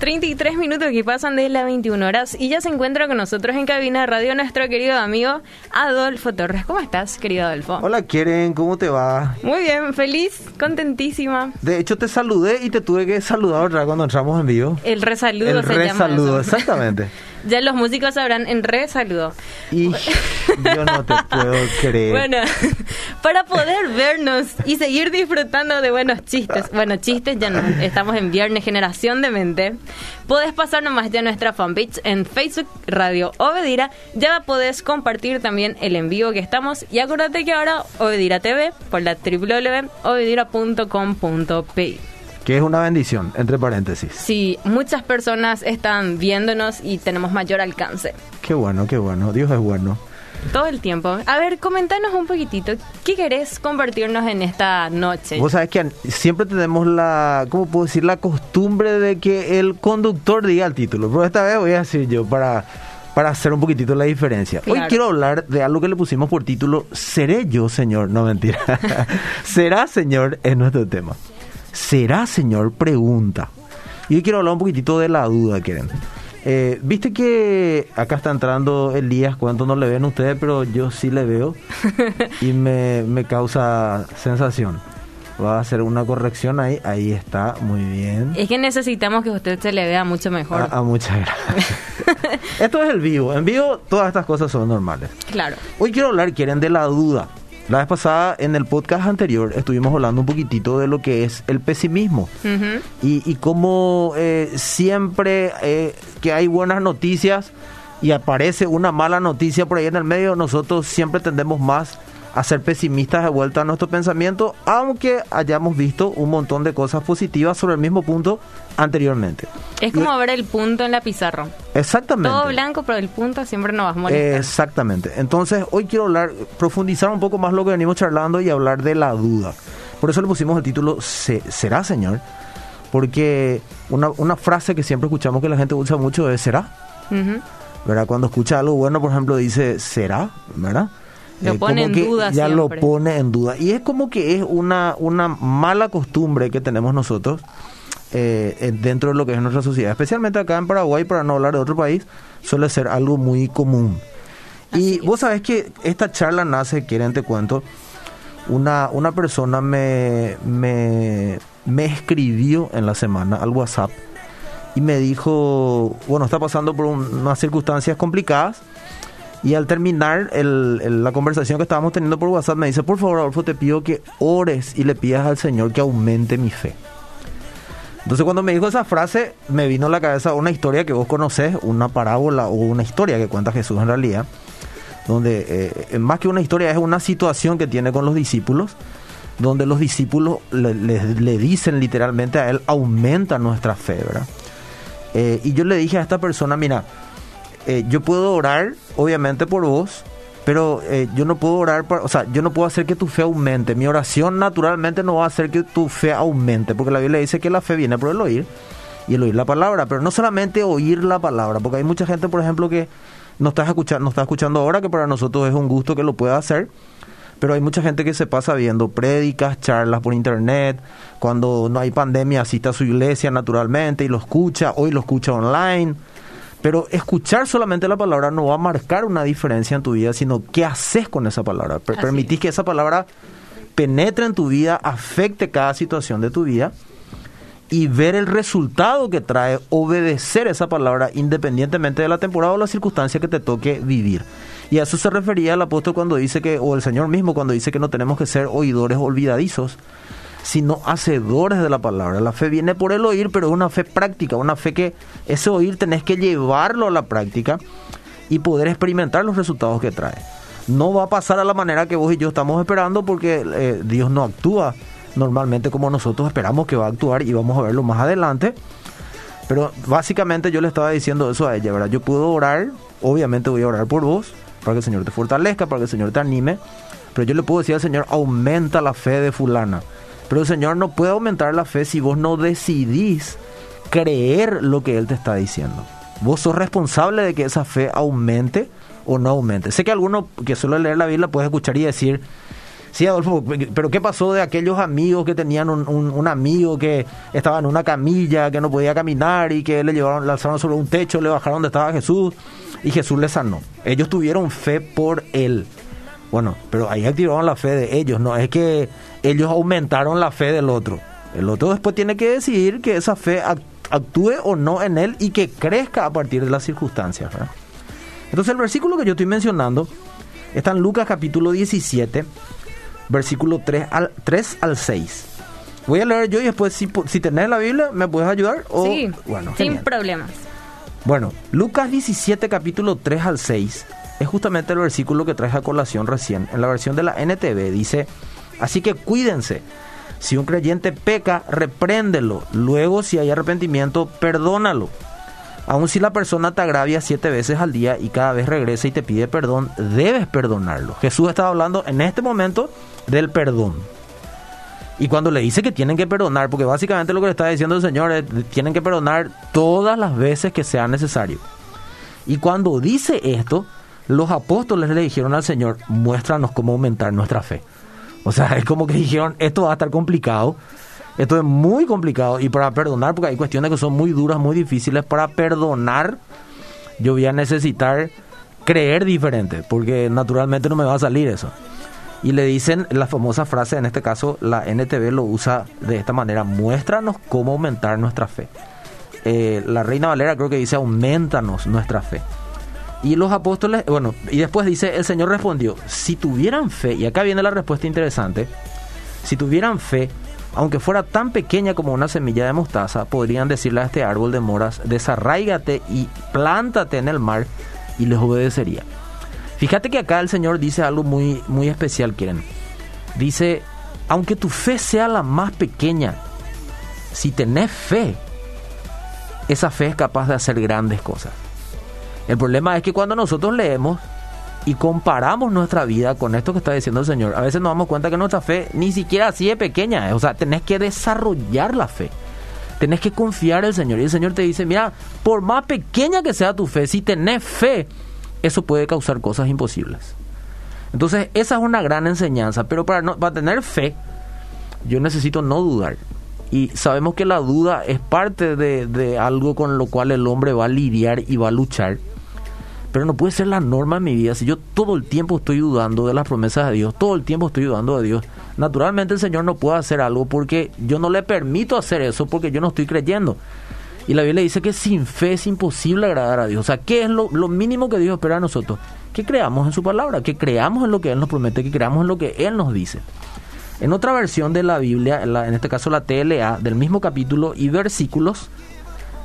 33 minutos que pasan de las 21 horas y ya se encuentra con nosotros en cabina de radio nuestro querido amigo Adolfo Torres. ¿Cómo estás, querido Adolfo? Hola, Quieren, ¿cómo te va? Muy bien, feliz, contentísima. De hecho, te saludé y te tuve que saludar otra cuando entramos en vivo. El resaludo El se llama resaludo, exactamente. ya los músicos sabrán en resaludo. Y yo no te puedo creer. Bueno, para poder vernos y seguir disfrutando de buenos chistes, bueno, chistes ya no, estamos en Viernes Generación de Mente, podés pasar nomás ya a nuestra fanpage en Facebook Radio Obedira, ya podés compartir también el en vivo que estamos y acuérdate que ahora Obedira TV por la www.obedira.com.pi. Que es una bendición, entre paréntesis. Sí, muchas personas están viéndonos y tenemos mayor alcance. Qué bueno, qué bueno. Dios es bueno. Todo el tiempo. A ver, comentanos un poquitito. ¿Qué querés compartirnos en esta noche? Vos sabés que siempre tenemos la, ¿cómo puedo decir? La costumbre de que el conductor diga el título. Pero esta vez voy a decir yo para, para hacer un poquitito la diferencia. Hoy Claro. quiero hablar de algo que le pusimos por título ¿Seré yo, Señor? No, mentira. ¿Será, Señor? Es nuestro tema. ¿Será, Señor? Pregunta. Y hoy quiero hablar un poquitito de la duda, quieren. Eh, Viste que acá está entrando Elías, cuánto no le ven ustedes, pero yo sí le veo y me, me causa sensación. Va a hacer una corrección ahí, ahí está, muy bien. Es que necesitamos que usted se le vea mucho mejor. Ah, ah, muchas gracias. Esto es el vivo, en vivo todas estas cosas son normales. Claro. Hoy quiero hablar, quieren, de la duda. La vez pasada, en el podcast anterior, estuvimos hablando un poquitito de lo que es el pesimismo. Y, y cómo eh, siempre eh, que hay buenas noticias y aparece una mala noticia por ahí en el medio, nosotros siempre tendemos más a ser pesimistas de vuelta a nuestro pensamiento, aunque hayamos visto un montón de cosas positivas sobre el mismo punto anteriormente. Es como ver el punto en la pizarra. Exactamente. Todo blanco, pero el punto siempre nos va a molestar. Exactamente. Entonces, hoy quiero hablar, profundizar un poco más lo que venimos charlando y hablar de la duda. Por eso le pusimos el título "Se- ¿Será, Señor? Porque una, una frase que siempre escuchamos que la gente usa mucho es ¿será? Ujú. ¿Verdad? Cuando escucha algo bueno, por ejemplo, dice ¿será? ¿Verdad? Lo pone como en duda Ya siempre. lo pone en duda. Y es como que es una, una mala costumbre que tenemos nosotros eh, eh, dentro de lo que es nuestra sociedad. Especialmente acá en Paraguay, para no hablar de otro país, suele ser algo muy común. y vos sabés que esta charla nace, quieren te cuento, una, una persona me, me, me escribió en la semana al WhatsApp y me dijo, bueno, está pasando por un- unas circunstancias complicadas. Y al terminar la conversación que estábamos teniendo por WhatsApp, me dice, por favor, Adolfo, te pido que ores y le pidas al Señor que aumente mi fe. Entonces cuando me dijo esa frase, me vino a la cabeza una historia que vos conocés, una parábola o una historia que cuenta Jesús en realidad, donde eh, más que una historia es una situación que tiene con los discípulos, donde los discípulos le dicen literalmente a él, aumenta nuestra fe, ¿verdad? Eh, y yo le dije a esta persona, mira, eh, yo puedo orar, obviamente, por vos, pero eh, yo no puedo orar, para- o sea, yo no puedo hacer que tu fe aumente. Mi oración naturalmente no va a hacer que tu fe aumente, porque la Biblia dice que la fe viene por el oír y el oír la palabra, pero no solamente oír la palabra, porque hay mucha gente, por ejemplo, que no estás escuchando, no está escuchando ahora, que para nosotros es un gusto que lo pueda hacer. Pero hay mucha gente que se pasa viendo prédicas, charlas por internet. Cuando no hay pandemia, asiste a su iglesia naturalmente y lo escucha. Hoy lo escucha online. Pero escuchar solamente la palabra no va a marcar una diferencia en tu vida, sino qué haces con esa palabra. Per- Así Permitís es. que esa palabra penetre en tu vida, afecte cada situación de tu vida y ver el resultado que trae obedecer esa palabra independientemente de la temporada o la circunstancia que te toque vivir. Y a eso se refería el apóstol cuando dice que, o el Señor mismo cuando dice que no tenemos que ser oidores olvidadizos, sino hacedores de la palabra. La fe viene por el oír, pero es una fe práctica, una fe que ese oír tenés que llevarlo a la práctica y poder experimentar los resultados que trae. No va a pasar a la manera que vos y yo estamos esperando porque eh, Dios no actúa normalmente como nosotros esperamos que va a actuar y vamos a verlo más adelante. Pero básicamente yo le estaba diciendo eso a ella, ¿verdad? Yo puedo orar, obviamente voy a orar por vos, para que el Señor te fortalezca, para que el Señor te anime, pero yo le puedo decir al Señor, aumenta la fe de fulana. Pero el Señor no puede aumentar la fe si vos no decidís creer lo que Él te está diciendo. Vos sos responsable de que esa fe aumente o no aumente. Sé que alguno que suele leer la Biblia puede escuchar y decir, Sí, Adolfo, pero ¿qué pasó de aquellos amigos que tenían un, un, amigo que estaba en una camilla, que no podía caminar y que le llevaron, le alzaron sobre un techo, le bajaron donde estaba Jesús y Jesús les sanó? Ellos tuvieron fe por él. Bueno, pero ahí activaron la fe de ellos, no es que ellos aumentaron la fe del otro. El otro después tiene que decidir que esa fe actúe o no en él y que crezca a partir de las circunstancias. Entonces el versículo que yo estoy mencionando está en Lucas capítulo 17, versículo 3 al, 3 al 6. Voy a leer yo y después si, si tenés la Biblia, ¿me puedes ayudar? O, sí, bueno, sin problemas. Bueno, Lucas 17 capítulo 3 al 6 es justamente el versículo que traes a colación recién. En la versión de la NTV dice, así que cuídense si un creyente peca, repréndelo. Luego, si hay arrepentimiento, perdónalo. Aun si la persona te agravia siete veces al día y cada vez regresa y te pide perdón, debes perdonarlo. Jesús estaba hablando en este momento del perdón. Y cuando le dice que tienen que perdonar, porque básicamente lo que le está diciendo el Señor es tienen que perdonar todas las veces que sea necesario. Y cuando dice esto, los apóstoles le dijeron al Señor, muéstranos cómo aumentar nuestra fe. O sea, es como que dijeron, esto va a estar complicado. Esto es muy complicado. Y para perdonar, porque hay cuestiones que son muy duras, muy difíciles, para perdonar, yo voy a necesitar creer diferente, porque naturalmente no me va a salir eso. Y le dicen la famosa frase, en este caso la NTV lo usa de esta manera, muéstranos cómo aumentar nuestra fe. Eh, la Reina Valera creo que dice, aumentanos nuestra fe. Y los apóstoles, bueno, y después dice, el Señor respondió, si tuvieran fe, y acá viene la respuesta interesante, si tuvieran fe, aunque fuera tan pequeña como una semilla de mostaza, podrían decirle a este árbol de moras, desarraígate y plántate en el mar, y les obedecería. Fíjate que acá el Señor dice algo muy, muy especial, quieren. Dice, aunque tu fe sea la más pequeña, si tenés fe, esa fe es capaz de hacer grandes cosas. El problema es que cuando nosotros leemos y comparamos nuestra vida con esto que está diciendo el Señor, a veces nos damos cuenta que nuestra fe ni siquiera así es pequeña. O sea, tenés que desarrollar la fe. Tenés que confiar en el Señor. Y el Señor te dice, mira, por más pequeña que sea tu fe, si tenés fe, eso puede causar cosas imposibles. Entonces, esa es una gran enseñanza. Pero para, no, para tener fe, yo necesito no dudar. Y sabemos que la duda es parte de, de algo con lo cual el hombre va a lidiar y va a luchar pero no puede ser la norma en mi vida. Si yo todo el tiempo estoy dudando de las promesas de Dios, todo el tiempo estoy dudando de Dios, naturalmente el Señor no puede hacer algo porque yo no le permito hacer eso porque yo no estoy creyendo. Y la Biblia dice que sin fe es imposible agradar a Dios. O sea, ¿qué es lo, mínimo que Dios espera de nosotros? Que creamos en su palabra, que creamos en lo que Él nos promete, que creamos en lo que Él nos dice. En otra versión de la Biblia, en, en este caso la TLA, del mismo capítulo y versículos,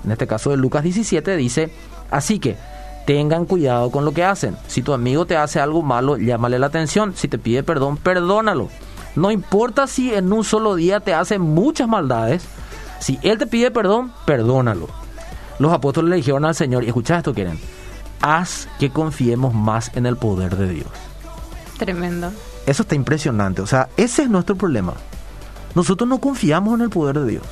en este caso de Lucas 17, dice, así que tengan cuidado con lo que hacen. Si tu amigo te hace algo malo, llámale la atención. Si te pide perdón, perdónalo. No importa si en un solo día te hace muchas maldades. Si él te pide perdón, perdónalo. Los apóstoles le dijeron al Señor, y escucha esto, quieren, haz que confiemos más en el poder de Dios. Tremendo. Eso está impresionante. O sea, ese es nuestro problema. Nosotros no confiamos en el poder de Dios.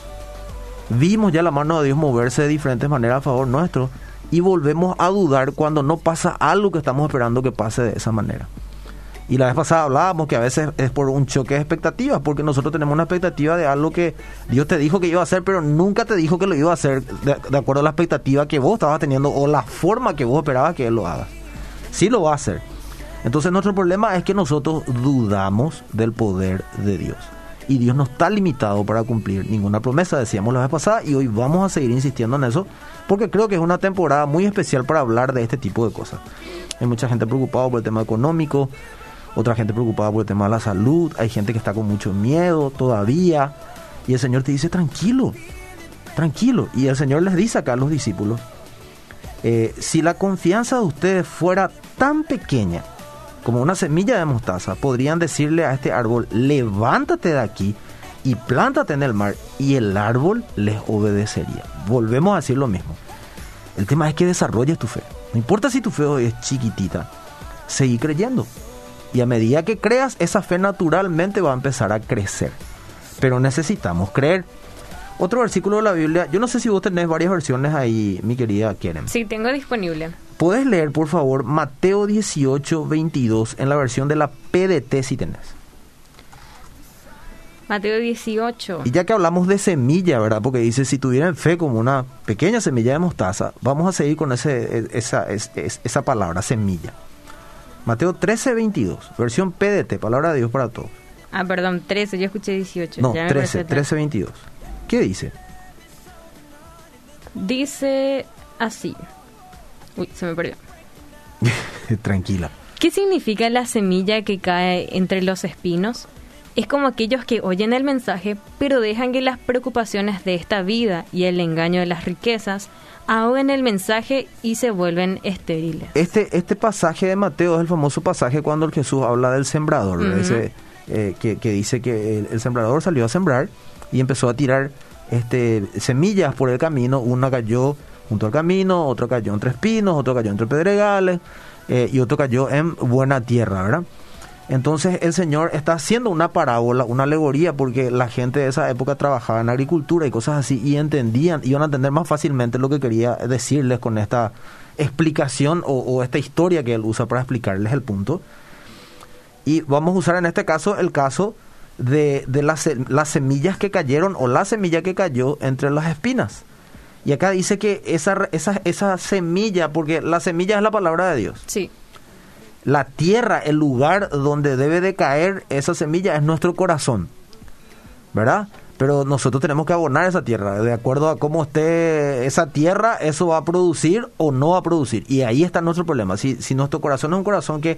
Vimos ya la mano de Dios moverse de diferentes maneras a favor nuestro y volvemos a dudar cuando no pasa algo que estamos esperando que pase de esa manera. Y la vez pasada hablábamos que a veces es por un choque de expectativas, porque nosotros tenemos una expectativa de algo que Dios te dijo que iba a hacer, pero nunca te dijo que lo iba a hacer de, acuerdo a la expectativa que vos estabas teniendo o la forma que vos esperabas que Él lo haga. Sí lo va a hacer. Entonces nuestro problema es que nosotros dudamos del poder de Dios. Y Dios no está limitado para cumplir ninguna promesa, decíamos la vez pasada, y hoy vamos a seguir insistiendo en eso porque creo que es una temporada muy especial para hablar de este tipo de cosas. Hay mucha gente preocupada por el tema económico, otra gente preocupada por el tema de la salud, hay gente que está con mucho miedo todavía, y el Señor te dice, tranquilo, tranquilo. Y el Señor les dice acá a los discípulos, eh, si la confianza de ustedes fuera tan pequeña como una semilla de mostaza, podrían decirle a este árbol, levántate de aquí y plántate en el mar y el árbol les obedecería. Volvemos a decir lo mismo. El tema es que desarrolles tu fe. No importa si tu fe es chiquitita, seguí creyendo. Y a medida que creas, esa fe naturalmente va a empezar a crecer. Pero necesitamos creer. Otro versículo de la Biblia, yo no sé si vos tenés varias versiones ahí, mi querida Keren. Sí, tengo disponible. ¿Puedes leer, por favor, Mateo 18, 22 en la versión de la PDT si tenés? Mateo 18. Y ya que hablamos de semilla, ¿verdad? Porque dice, si tuvieran fe como una pequeña semilla de mostaza, vamos a seguir con ese, e, esa, esa palabra, semilla. Mateo 13, 22, versión PDT, palabra de Dios para todos. Ah, perdón, 13, yo escuché 18. No, 13, 13, 22. ¿Qué dice? Dice así. Uy, se me perdió. Tranquila. ¿Qué significa la semilla que cae entre los espinos? Es como aquellos que oyen el mensaje, pero dejan que las preocupaciones de esta vida y el engaño de las riquezas ahoguen el mensaje y se vuelven estériles. Este, este pasaje de Mateo es el famoso pasaje cuando el Jesús habla del sembrador, eh, que, dice que el, sembrador salió a sembrar y empezó a tirar este, semillas por el camino, una cayó junto al camino, otro cayó entre espinos, otro cayó entre pedregales eh, y otro cayó en buena tierra, ¿verdad? Entonces el Señor está haciendo una parábola, una alegoría, porque la gente de esa época trabajaba en agricultura y cosas así y entendían, iban a entender más fácilmente lo que quería decirles con esta explicación o, esta historia que él usa para explicarles el punto. Y vamos a usar en este caso el caso de, las semillas que cayeron o la semilla que cayó entre las espinas. Y acá dice que esa, esa, esa semilla, porque la semilla es la palabra de Dios. Sí la tierra, el lugar donde debe de caer esa semilla es nuestro corazón, ¿verdad? Pero nosotros tenemos que abonar esa tierra, de acuerdo a cómo esté esa tierra, eso va a producir o no va a producir. Y ahí está nuestro problema. Si, si nuestro corazón es un corazón que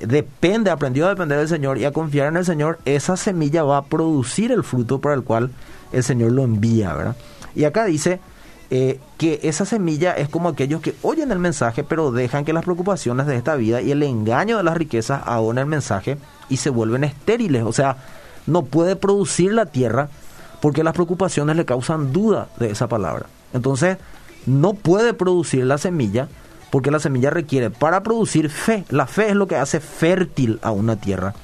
depende, aprendió a depender del Señor y a confiar en el Señor, esa semilla va a producir el fruto para el cual el Señor lo envía, ¿verdad? Y acá dice, eh, que esa semilla es como aquellos que oyen el mensaje pero dejan que las preocupaciones de esta vida y el engaño de las riquezas ahogan el mensaje y se vuelven estériles. O sea, no puede producir la tierra porque las preocupaciones le causan duda de esa palabra. Entonces, no puede producir la semilla porque la semilla requiere para producir fe. La fe es lo que hace fértil a una tierra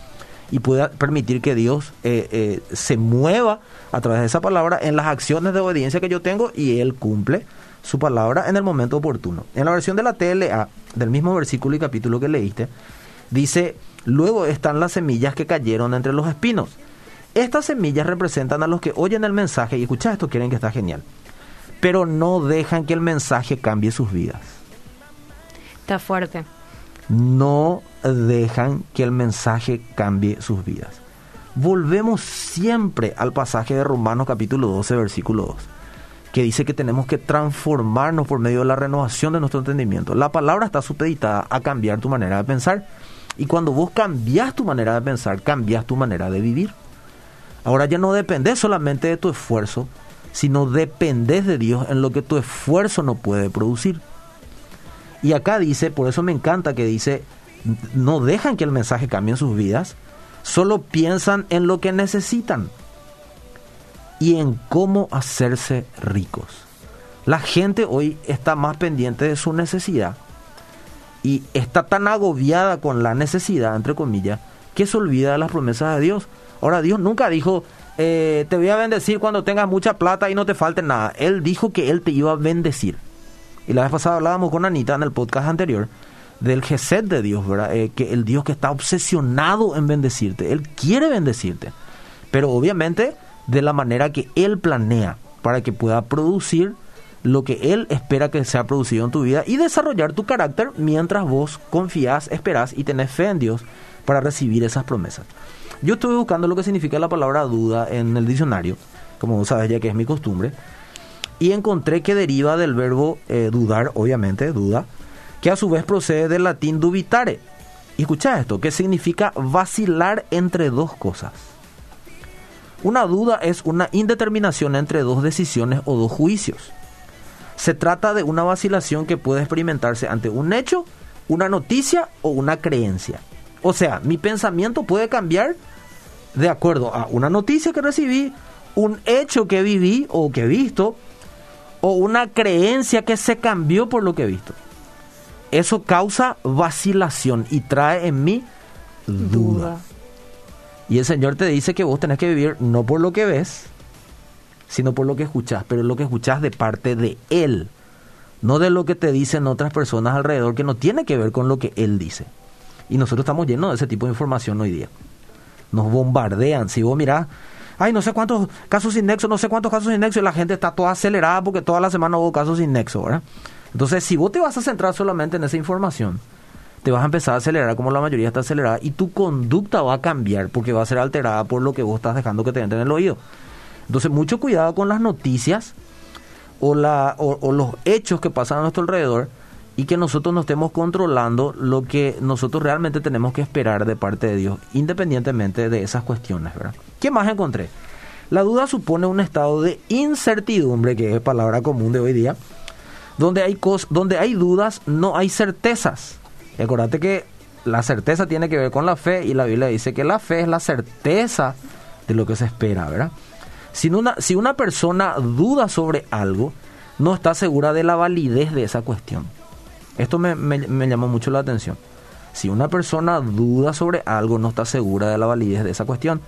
y pueda permitir que Dios eh, eh, se mueva a través de esa palabra en las acciones de obediencia que yo tengo y Él cumple su palabra en el momento oportuno. En la versión de la TLA, del mismo versículo y capítulo que leíste, dice, luego están las semillas que cayeron entre los espinos. Estas semillas representan a los que oyen el mensaje y escucha esto, quieren que está genial, pero no dejan que el mensaje cambie sus vidas. Está fuerte no dejan que el mensaje cambie sus vidas. Volvemos siempre al pasaje de Romanos capítulo 12, versículo 2, que dice que tenemos que transformarnos por medio de la renovación de nuestro entendimiento. La palabra está supeditada a cambiar tu manera de pensar. Y cuando vos cambias tu manera de pensar, cambias tu manera de vivir. Ahora ya no dependes solamente de tu esfuerzo, sino dependes de Dios en lo que tu esfuerzo no puede producir. Y acá dice, por eso me encanta que dice, no dejan que el mensaje cambie en sus vidas, solo piensan en lo que necesitan y en cómo hacerse ricos. La gente hoy está más pendiente de su necesidad y está tan agobiada con la necesidad, entre comillas, que se olvida de las promesas de Dios. Ahora Dios nunca dijo, eh, te voy a bendecir cuando tengas mucha plata y no te falte nada. Él dijo que Él te iba a bendecir. Y la vez pasada hablábamos con Anita en el podcast anterior del Gesed de Dios, ¿verdad? Eh, que el Dios que está obsesionado en bendecirte. Él quiere bendecirte. Pero obviamente de la manera que Él planea para que pueda producir lo que Él espera que sea producido en tu vida y desarrollar tu carácter mientras vos confías, esperás y tenés fe en Dios para recibir esas promesas. Yo estuve buscando lo que significa la palabra duda en el diccionario, como vos sabes ya que es mi costumbre, y encontré que deriva del verbo eh, dudar, obviamente, duda, que a su vez procede del latín dubitare. Y escucha esto, que significa vacilar entre dos cosas. Una duda es una indeterminación entre dos decisiones o dos juicios. Se trata de una vacilación que puede experimentarse ante un hecho, una noticia o una creencia. O sea, mi pensamiento puede cambiar de acuerdo a una noticia que recibí, un hecho que viví o que he visto, o una creencia que se cambió por lo que he visto. Eso causa vacilación y trae en mí duda. Y el Señor te dice que vos tenés que vivir no por lo que ves, sino por lo que escuchás, pero lo que escuchás de parte de Él, no de lo que te dicen otras personas alrededor que no tiene que ver con lo que Él dice. Y nosotros estamos llenos de ese tipo de información hoy día. Nos bombardean. Si vos mirás ay, no sé cuántos casos sin nexo, no sé cuántos casos sin nexo, y la gente está toda acelerada porque toda la semana hubo casos sin nexo, ¿verdad? Entonces, si vos te vas a centrar solamente en esa información, te vas a empezar a acelerar como la mayoría está acelerada y tu conducta va a cambiar porque va a ser alterada por lo que vos estás dejando que te entre en el oído. Entonces, mucho cuidado con las noticias o, o, los hechos que pasan a nuestro alrededor y que nosotros no estemos controlando lo que nosotros realmente tenemos que esperar de parte de Dios, independientemente de esas cuestiones. ¿verdad? ¿Qué más encontré? La duda supone un estado de incertidumbre, que es palabra común de hoy día, donde hay, donde hay dudas, no hay certezas. Acordate que la certeza tiene que ver con la fe y la Biblia dice que la fe es la certeza de lo que se espera, ¿verdad? Si una, si una persona duda sobre algo, no está segura de la validez de esa cuestión. Esto me, me, llamó mucho la atención. Si una persona duda sobre algo, no está segura de la validez de esa cuestión.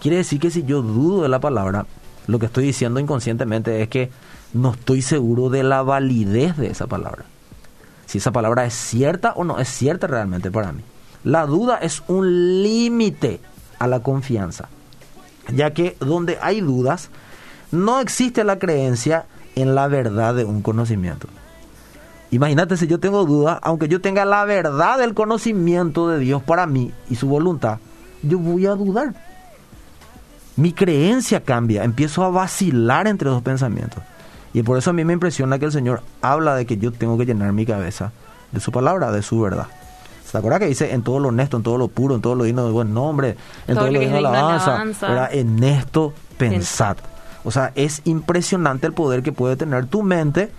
Quiere decir que si yo dudo de la palabra, lo que estoy diciendo inconscientemente es que no estoy seguro de la validez de esa palabra. Si esa palabra es cierta o no es cierta realmente para mí. La duda es un límite a la confianza ya que donde hay dudas, no existe la creencia en la verdad de un conocimiento. Imagínate si yo tengo dudas, aunque yo tenga la verdad del conocimiento de Dios para mí y su voluntad, yo voy a dudar. Mi creencia cambia, empiezo a vacilar entre dos pensamientos. Y por eso a mí me impresiona que el Señor habla de que yo tengo que llenar mi cabeza de su palabra, de su verdad. ¿Se acuerda que dice en todo lo honesto, en todo lo puro, en todo lo digno de buen nombre, en todo, lo digno de alabanza? En esto pensad. O sea, es impresionante el poder que puede tener tu mente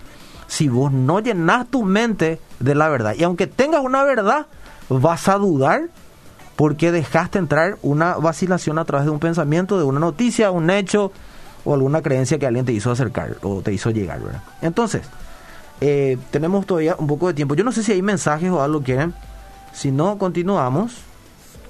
si vos no llenas tu mente de la verdad. Y aunque tengas una verdad, vas a dudar porque dejaste entrar una vacilación a través de un pensamiento, de una noticia, un hecho o alguna creencia que alguien te hizo acercar o te hizo llegar. ¿verdad? Entonces, eh, tenemos todavía un poco de tiempo. Yo no sé si hay mensajes o algo quieren si no, continuamos.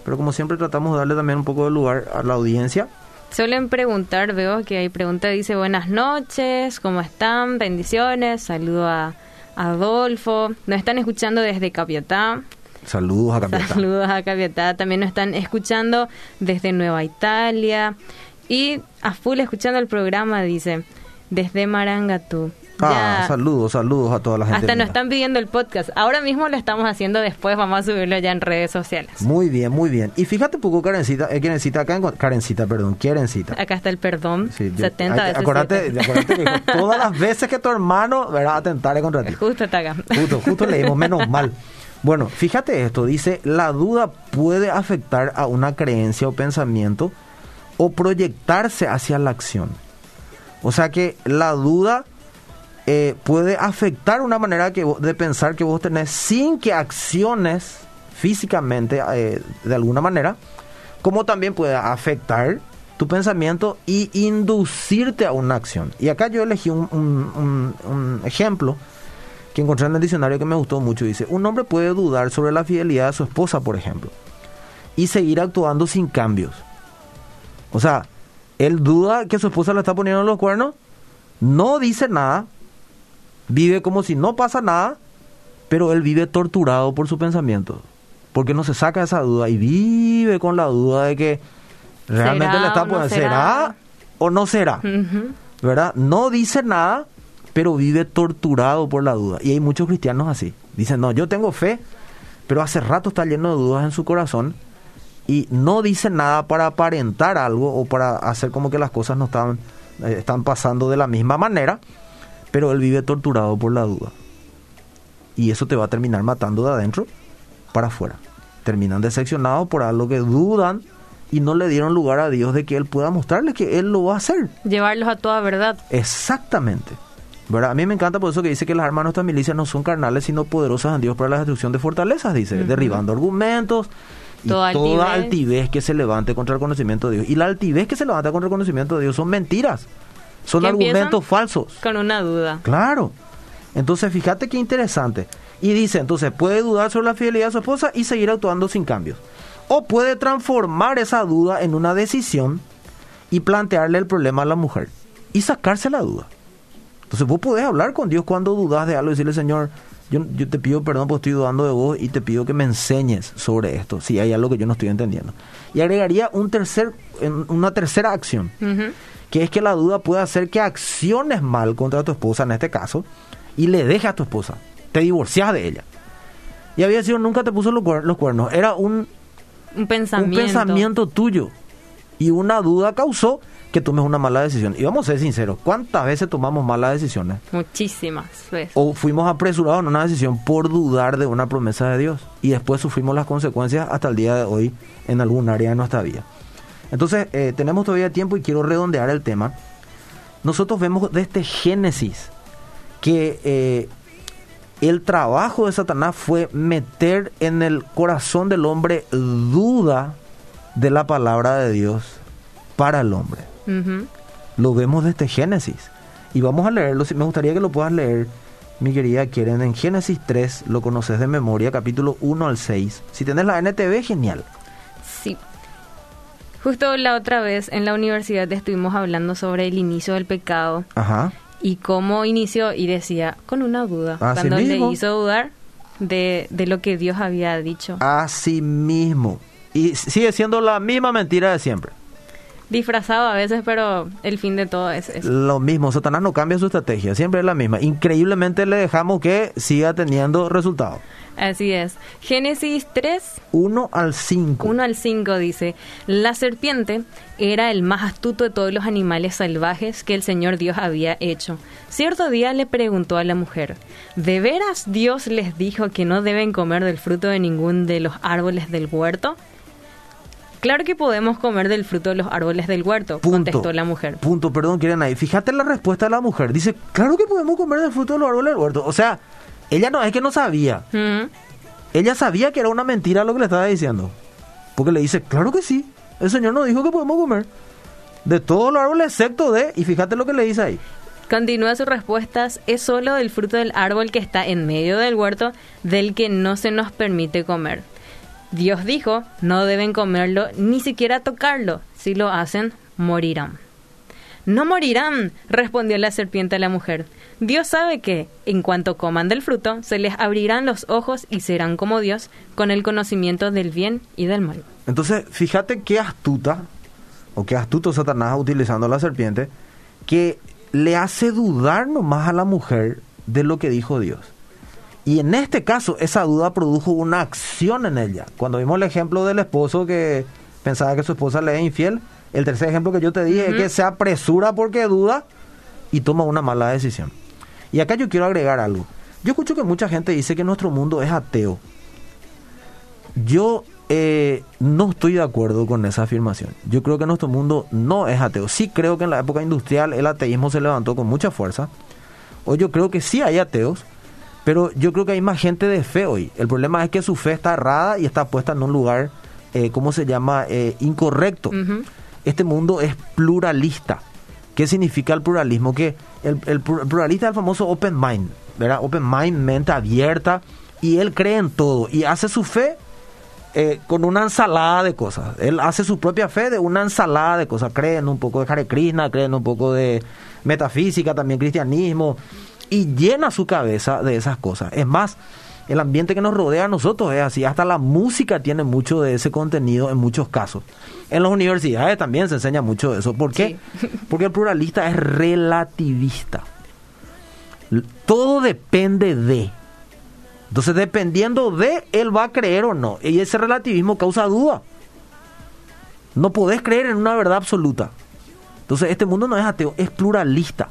Pero como siempre tratamos de darle también un poco de lugar a la audiencia. Suelen preguntar, veo que hay pregunta, dice buenas noches, ¿cómo están? Bendiciones, saludo a Adolfo. Nos están escuchando desde Capiatá. Saludos a Capiatá. Saludos a Capiatá. También nos están escuchando desde Nueva Italia. Y a full escuchando el programa, dice, desde Marangatú. Ah, saludos, saludos a toda la gente. Hasta nos están pidiendo el podcast. Ahora mismo lo estamos haciendo, después vamos a subirlo ya en redes sociales. Muy bien, muy bien. Y fíjate un poco, Karencita, eh, Karencita acá en Karencita, perdón, Karencita. Acá está el perdón, 70 veces. Acuérdate, acuérdate que todas las veces que tu hermano verá atentar contra ti. Justo está acá. Justo, justo leímos, menos mal. Bueno, fíjate esto, dice, la duda puede afectar a una creencia o pensamiento o proyectarse hacia la acción. O sea que la duda eh, puede afectar una manera que de pensar que vos tenés sin que acciones físicamente eh, de alguna manera, como también puede afectar tu pensamiento y inducirte a una acción. Y acá yo elegí un, ejemplo que encontré en el diccionario que me gustó mucho. Dice, un hombre puede dudar sobre la fidelidad de su esposa, por ejemplo, y seguir actuando sin cambios. O sea, él duda que su esposa le está poniendo los cuernos, no dice nada, vive como si no pasa nada, pero él vive torturado por su pensamiento, porque no se saca esa duda y vive con la duda de que realmente le está poniendo, ¿será? o no será? ¿Verdad? No dice nada, pero vive torturado por la duda. Y hay muchos cristianos así. Dicen, no, yo tengo fe, pero hace rato está lleno de dudas en su corazón y no dice nada para aparentar algo o para hacer como que las cosas no están, eh, están pasando de la misma manera pero él vive torturado por la duda. Y eso te va a terminar matando de adentro para afuera. Terminan decepcionados por algo que dudan y no le dieron lugar a Dios de que Él pueda mostrarles que Él lo va a hacer. Llevarlos a toda verdad. Exactamente. ¿Verdad? A mí me encanta por eso que dice que las armas de nuestra milicia no son carnales, sino poderosas en Dios para la destrucción de fortalezas, dice, derribando argumentos y toda, altivez. que se levante contra el conocimiento de Dios. Y la altivez que se levanta contra el conocimiento de Dios son mentiras. Son argumentos falsos. Con una duda. Claro. Entonces, fíjate qué interesante. Y dice, entonces, puede dudar sobre la fidelidad de su esposa y seguir actuando sin cambios. O puede transformar esa duda en una decisión y plantearle el problema a la mujer y sacarse la duda. Entonces, vos podés hablar con Dios cuando dudas de algo y decirle, Señor, yo, yo te pido perdón porque estoy dudando de vos y te pido que me enseñes sobre esto, si hay algo que yo no estoy entendiendo. Y agregaría un tercer, una tercera acción, que es que la duda puede hacer que acciones mal contra tu esposa en este caso y le dejes a tu esposa, te divorcias de ella. Y había sido nunca te puso los, cuer- los cuernos, era un, Un pensamiento. un pensamiento tuyo y una duda causó que tomes una mala decisión. Y vamos a ser sinceros, ¿cuántas veces tomamos malas decisiones? Muchísimas veces. O fuimos apresurados en una decisión por dudar de una promesa de Dios y después sufrimos las consecuencias hasta el día de hoy en algún área de nuestra vida. Entonces, eh, tenemos todavía tiempo y quiero redondear el tema. Nosotros vemos desde Génesis que eh, el trabajo de Satanás fue meter en el corazón del hombre duda de la palabra de Dios para el hombre. Lo vemos desde Génesis. Y vamos a leerlo. Me gustaría que lo puedas leer, mi querida Keren. En Génesis 3, lo conoces de memoria, capítulo 1 al 6. Si tenés la NTV, genial. Sí. Justo la otra vez en la universidad estuvimos hablando sobre el inicio del pecado Ajá. y cómo inició y decía con una duda. Así cuando mismo. le hizo dudar de, de lo que Dios había dicho. Así mismo. Y sigue siendo la misma mentira de siempre. Disfrazado a veces, pero el fin de todo es eso. Lo mismo. Satanás no cambia su estrategia. Siempre es la misma. Increíblemente le dejamos que siga teniendo resultados. Así es. Génesis 3, 1 al 5. 1 al 5 dice, la serpiente era el más astuto de todos los animales salvajes que el Señor Dios había hecho. Cierto día le preguntó a la mujer, ¿de veras Dios les dijo que no deben comer del fruto de ningún de los árboles del huerto? Claro que podemos comer del fruto de los árboles del huerto, Punto. contestó la mujer. Punto, perdón, quieren ahí. Fíjate la respuesta de la mujer. Dice, claro que podemos comer del fruto de los árboles del huerto. O sea, ella no es que no sabía. Ujú. Ella sabía que era una mentira lo que le estaba diciendo. Porque le dice, claro que sí. El Señor nos dijo que podemos comer. De todos los árboles excepto de... Y fíjate lo que le dice ahí. Continúa sus respuestas, es solo del fruto del árbol que está en medio del huerto del que no se nos permite comer. Dios dijo, no deben comerlo ni siquiera tocarlo, si lo hacen, morirán. No morirán, respondió la serpiente a la mujer. Dios sabe que, en cuanto coman del fruto, se les abrirán los ojos y serán como Dios, con el conocimiento del bien y del mal. Entonces, fíjate qué astuta, o qué astuto Satanás utilizando la serpiente, que le hace dudar nomás a la mujer de lo que dijo Dios. Y en este caso, esa duda produjo una acción en ella. Cuando vimos el ejemplo del esposo que pensaba que su esposa le es infiel, el tercer ejemplo que yo te dije es que se apresura porque duda y toma una mala decisión. Y acá yo quiero agregar algo. Yo escucho que mucha gente dice que nuestro mundo es ateo. Yo eh, no estoy de acuerdo con esa afirmación. Yo creo que nuestro mundo no es ateo. Sí creo que en la época industrial el ateísmo se levantó con mucha fuerza. Hoy yo creo que sí hay ateos, pero yo creo que hay más gente de fe hoy. El problema es que su fe está errada y está puesta en un lugar, eh, ¿cómo se llama?, Eh, incorrecto. Este mundo es pluralista. ¿Qué significa el pluralismo? Que el, el plur- pluralista es el famoso open mind, ¿verdad? Open mind, mente abierta, y él cree en todo y hace su fe eh, con una ensalada de cosas. Él hace su propia fe de una ensalada de cosas. Cree en un poco de Hare Krishna, cree en un poco de metafísica, también cristianismo, y llena su cabeza de esas cosas. Es más, el ambiente que nos rodea a nosotros es así. Hasta la música tiene mucho de ese contenido en muchos casos. En las universidades también se enseña mucho de eso. ¿Por qué? Porque el pluralista es relativista. Todo depende de. Entonces, dependiendo de, él va a creer o no. Y ese relativismo causa duda. No podés creer en una verdad absoluta. Entonces, este mundo no es ateo, es pluralista.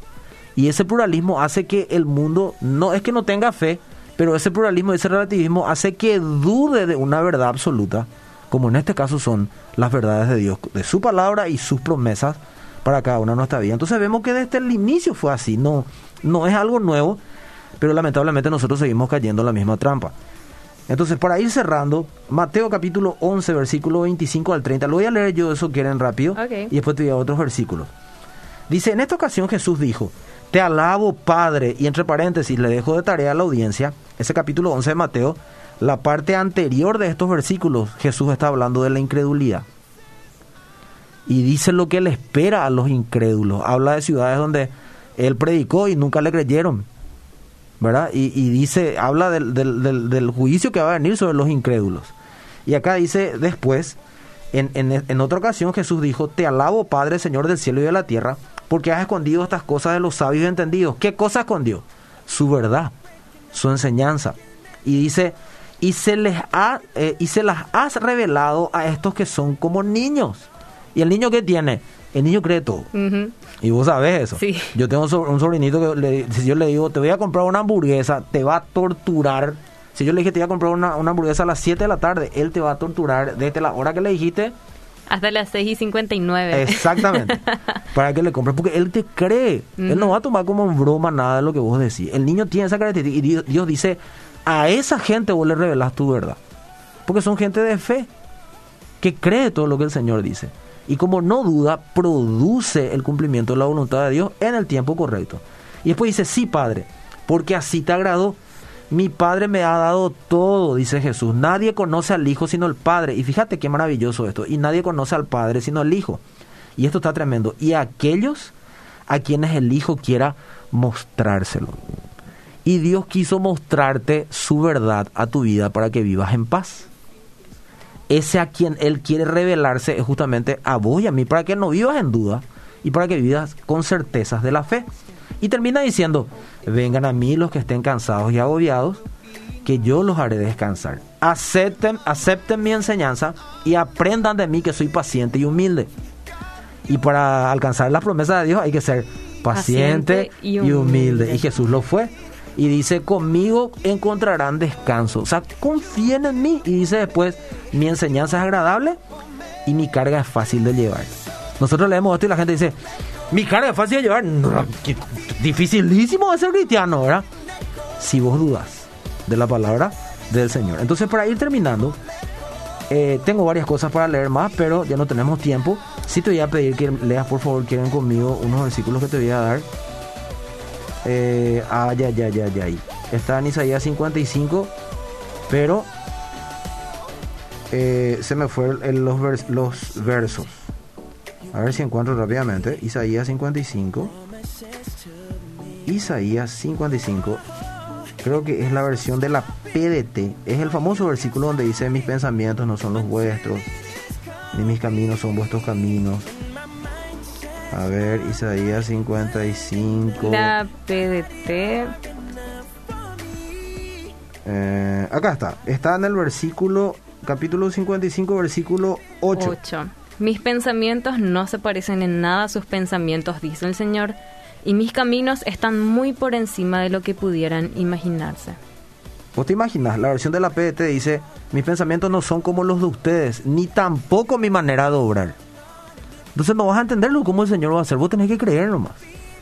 Y ese pluralismo hace que el mundo, no es que no tenga fe, pero ese pluralismo, ese relativismo hace que dude de una verdad absoluta, como en este caso son las verdades de Dios, de su palabra y sus promesas para cada una de nuestra vida. Entonces vemos que desde el inicio fue así, no, no es algo nuevo, pero lamentablemente nosotros seguimos cayendo en la misma trampa. Entonces, para ir cerrando, Mateo capítulo 11, versículo 25 al 30, lo voy a leer yo, eso quieren rápido, y después te voy a otros versículos. Dice, en esta ocasión Jesús dijo, te alabo Padre, y entre paréntesis le dejo de tarea a la audiencia, ese capítulo 11 de Mateo, la parte anterior de estos versículos, Jesús está hablando de la incredulidad. Y dice lo que le espera a los incrédulos. Habla de ciudades donde él predicó y nunca le creyeron. ¿verdad? Y, dice, habla del, juicio que va a venir sobre los incrédulos. Y acá dice después, en, otra ocasión Jesús dijo, te alabo Padre, Señor del cielo y de la tierra, porque has escondido estas cosas de los sabios y entendidos. ¿Qué cosa escondió? Su verdad, su enseñanza. Y dice, y se, les ha, eh, y se las has revelado a estos que son como niños. ¿Y el niño qué tiene? El niño cree todo. Uh -huh. Y vos sabés eso. Sí. Yo tengo un sobrinito que le, si yo le digo, te voy a comprar una hamburguesa, te va a torturar. Si yo le dije, te voy a comprar una, una hamburguesa a las 7 de la tarde, él te va a torturar desde la hora que le dijiste. Hasta las 6 y 59. Exactamente. para que le compres, porque él te cree. Uh -huh. Él no va a tomar como en broma nada de lo que vos decís. El niño tiene esa característica y Dios, Dios dice, a esa gente vos le revelás tu verdad. Porque son gente de fe, que cree todo lo que el Señor dice. Y como no duda, produce el cumplimiento de la voluntad de Dios en el tiempo correcto. Y después dice, sí, Padre, porque así te agradó. Mi Padre me ha dado todo, dice Jesús. Nadie conoce al Hijo sino el Padre. Y fíjate qué maravilloso esto. Y nadie conoce al Padre sino el Hijo. Y esto está tremendo. Y aquellos a quienes el Hijo quiera mostrárselo. Y Dios quiso mostrarte su verdad a tu vida para que vivas en paz. Ese a quien Él quiere revelarse es justamente a vos y a mí, para que no vivas en duda y para que vivas con certezas de la fe. Y termina diciendo, vengan a mí los que estén cansados y agobiados, que yo los haré descansar. Acepten, acepten mi enseñanza y aprendan de mí que soy paciente y humilde. Y para alcanzar las promesas de Dios hay que ser paciente, paciente y, humilde. y humilde. Y Jesús lo fue y dice, conmigo encontrarán descanso. O sea, confíen en mí. Y dice después, mi enseñanza es agradable y mi carga es fácil de llevar. Nosotros leemos esto y la gente dice, mi carga es fácil de llevar. Dificilísimo de ser cristiano, ¿verdad? Si vos dudas de la palabra del Señor. Entonces, para ir terminando, eh, tengo varias cosas para leer más, pero ya no tenemos tiempo. Sí te voy a pedir que leas, por favor, quieren conmigo unos versículos que te voy a dar. Eh, ah, ya, ya, ya, ya. Está en Isaías 55, pero eh, se me fueron vers los versos. A ver si encuentro rápidamente. Isaías 55. Isaías 55. Creo que es la versión de la PDT. Es el famoso versículo donde dice: Mis pensamientos no son los vuestros, ni mis caminos son vuestros caminos. A ver, Isaías 55. La PDT. Eh, acá está. Está en el versículo, capítulo 55, versículo 8. 8. Mis pensamientos no se parecen en nada a sus pensamientos, dice el Señor, y mis caminos están muy por encima de lo que pudieran imaginarse. ¿Vos te imaginas? La versión de la PDT dice, mis pensamientos no son como los de ustedes, ni tampoco mi manera de obrar. Entonces no vas a entenderlo cómo el Señor va a hacer, vos tenés que creer nomás.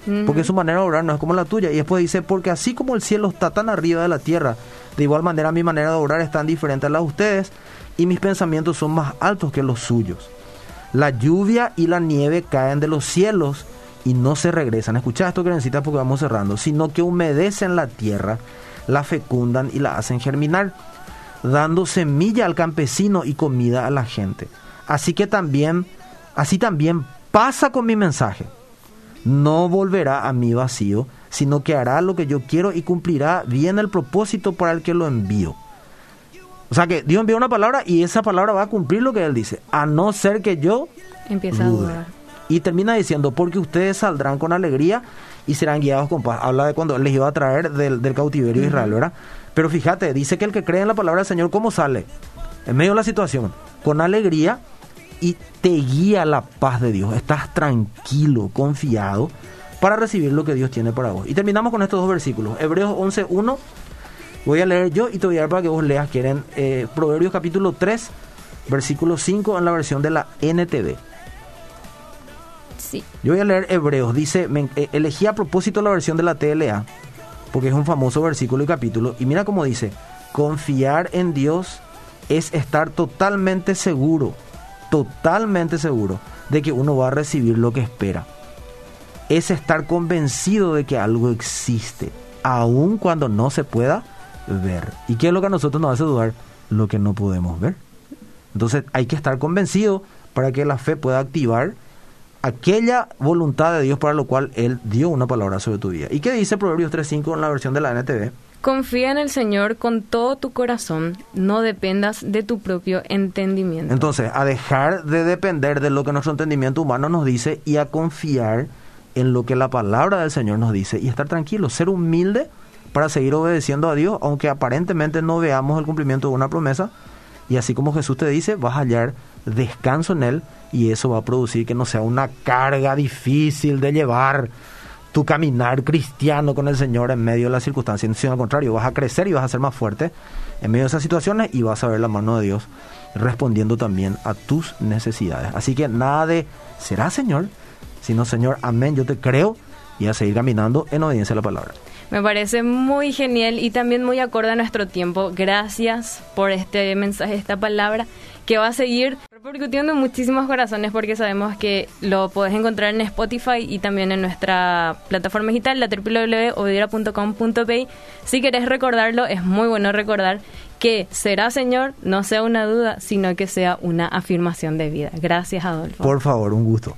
Uh -huh. Porque su manera de obrar no es como la tuya. Y después dice, porque así como el cielo está tan arriba de la tierra, de igual manera mi manera de obrar es tan diferente a la de ustedes y mis pensamientos son más altos que los suyos. La lluvia y la nieve caen de los cielos y no se regresan. Escucha esto que necesitas porque vamos cerrando. Sino que humedecen la tierra, la fecundan y la hacen germinar, dando semilla al campesino y comida a la gente. Así que también Así también pasa con mi mensaje. No volverá a mí vacío, sino que hará lo que yo quiero y cumplirá bien el propósito para el que lo envío. O sea que Dios envía una palabra y esa palabra va a cumplir lo que Él dice, a no ser que yo empiece a dudar. Y termina diciendo, porque ustedes saldrán con alegría y serán guiados con paz. Habla de cuando les iba a traer del, del cautiverio de uh -huh. Israel, ¿verdad? Pero fíjate, dice que el que cree en la palabra del Señor, ¿cómo sale? En medio de la situación, con alegría y te guía la paz de Dios. Estás tranquilo, confiado para recibir lo que Dios tiene para vos. Y terminamos con estos dos versículos. Hebreos 11.1. Voy a leer yo y te voy a dar para que vos leas. Quieren eh, Proverbios capítulo 3, versículo 5 en la versión de la NTV. Sí. Yo voy a leer Hebreos. Dice, me, eh, elegí a propósito la versión de la TLA, porque es un famoso versículo y capítulo. Y mira cómo dice, confiar en Dios es estar totalmente seguro totalmente seguro de que uno va a recibir lo que espera. Es estar convencido de que algo existe, aun cuando no se pueda ver. ¿Y qué es lo que a nosotros nos hace dudar? Lo que no podemos ver. Entonces hay que estar convencido para que la fe pueda activar aquella voluntad de Dios para lo cual Él dio una palabra sobre tu vida. ¿Y qué dice Proverbios 3.5 en la versión de la NTV? Confía en el Señor con todo tu corazón, no dependas de tu propio entendimiento. Entonces, a dejar de depender de lo que nuestro entendimiento humano nos dice y a confiar en lo que la palabra del Señor nos dice y estar tranquilo, ser humilde para seguir obedeciendo a Dios, aunque aparentemente no veamos el cumplimiento de una promesa. Y así como Jesús te dice, vas a hallar descanso en Él y eso va a producir que no sea una carga difícil de llevar tu caminar cristiano con el Señor en medio de las circunstancias, sino al contrario, vas a crecer y vas a ser más fuerte en medio de esas situaciones y vas a ver la mano de Dios respondiendo también a tus necesidades. Así que nada de será Señor, sino Señor, amén, yo te creo y a seguir caminando en obediencia a la palabra. Me parece muy genial y también muy acorde a nuestro tiempo. Gracias por este mensaje, esta palabra que va a seguir repercutiendo en muchísimos corazones porque sabemos que lo puedes encontrar en Spotify y también en nuestra plataforma digital, la. Si querés recordarlo, es muy bueno recordar que será Señor no sea una duda, sino que sea una afirmación de vida. Gracias, Adolfo. Por favor, un gusto.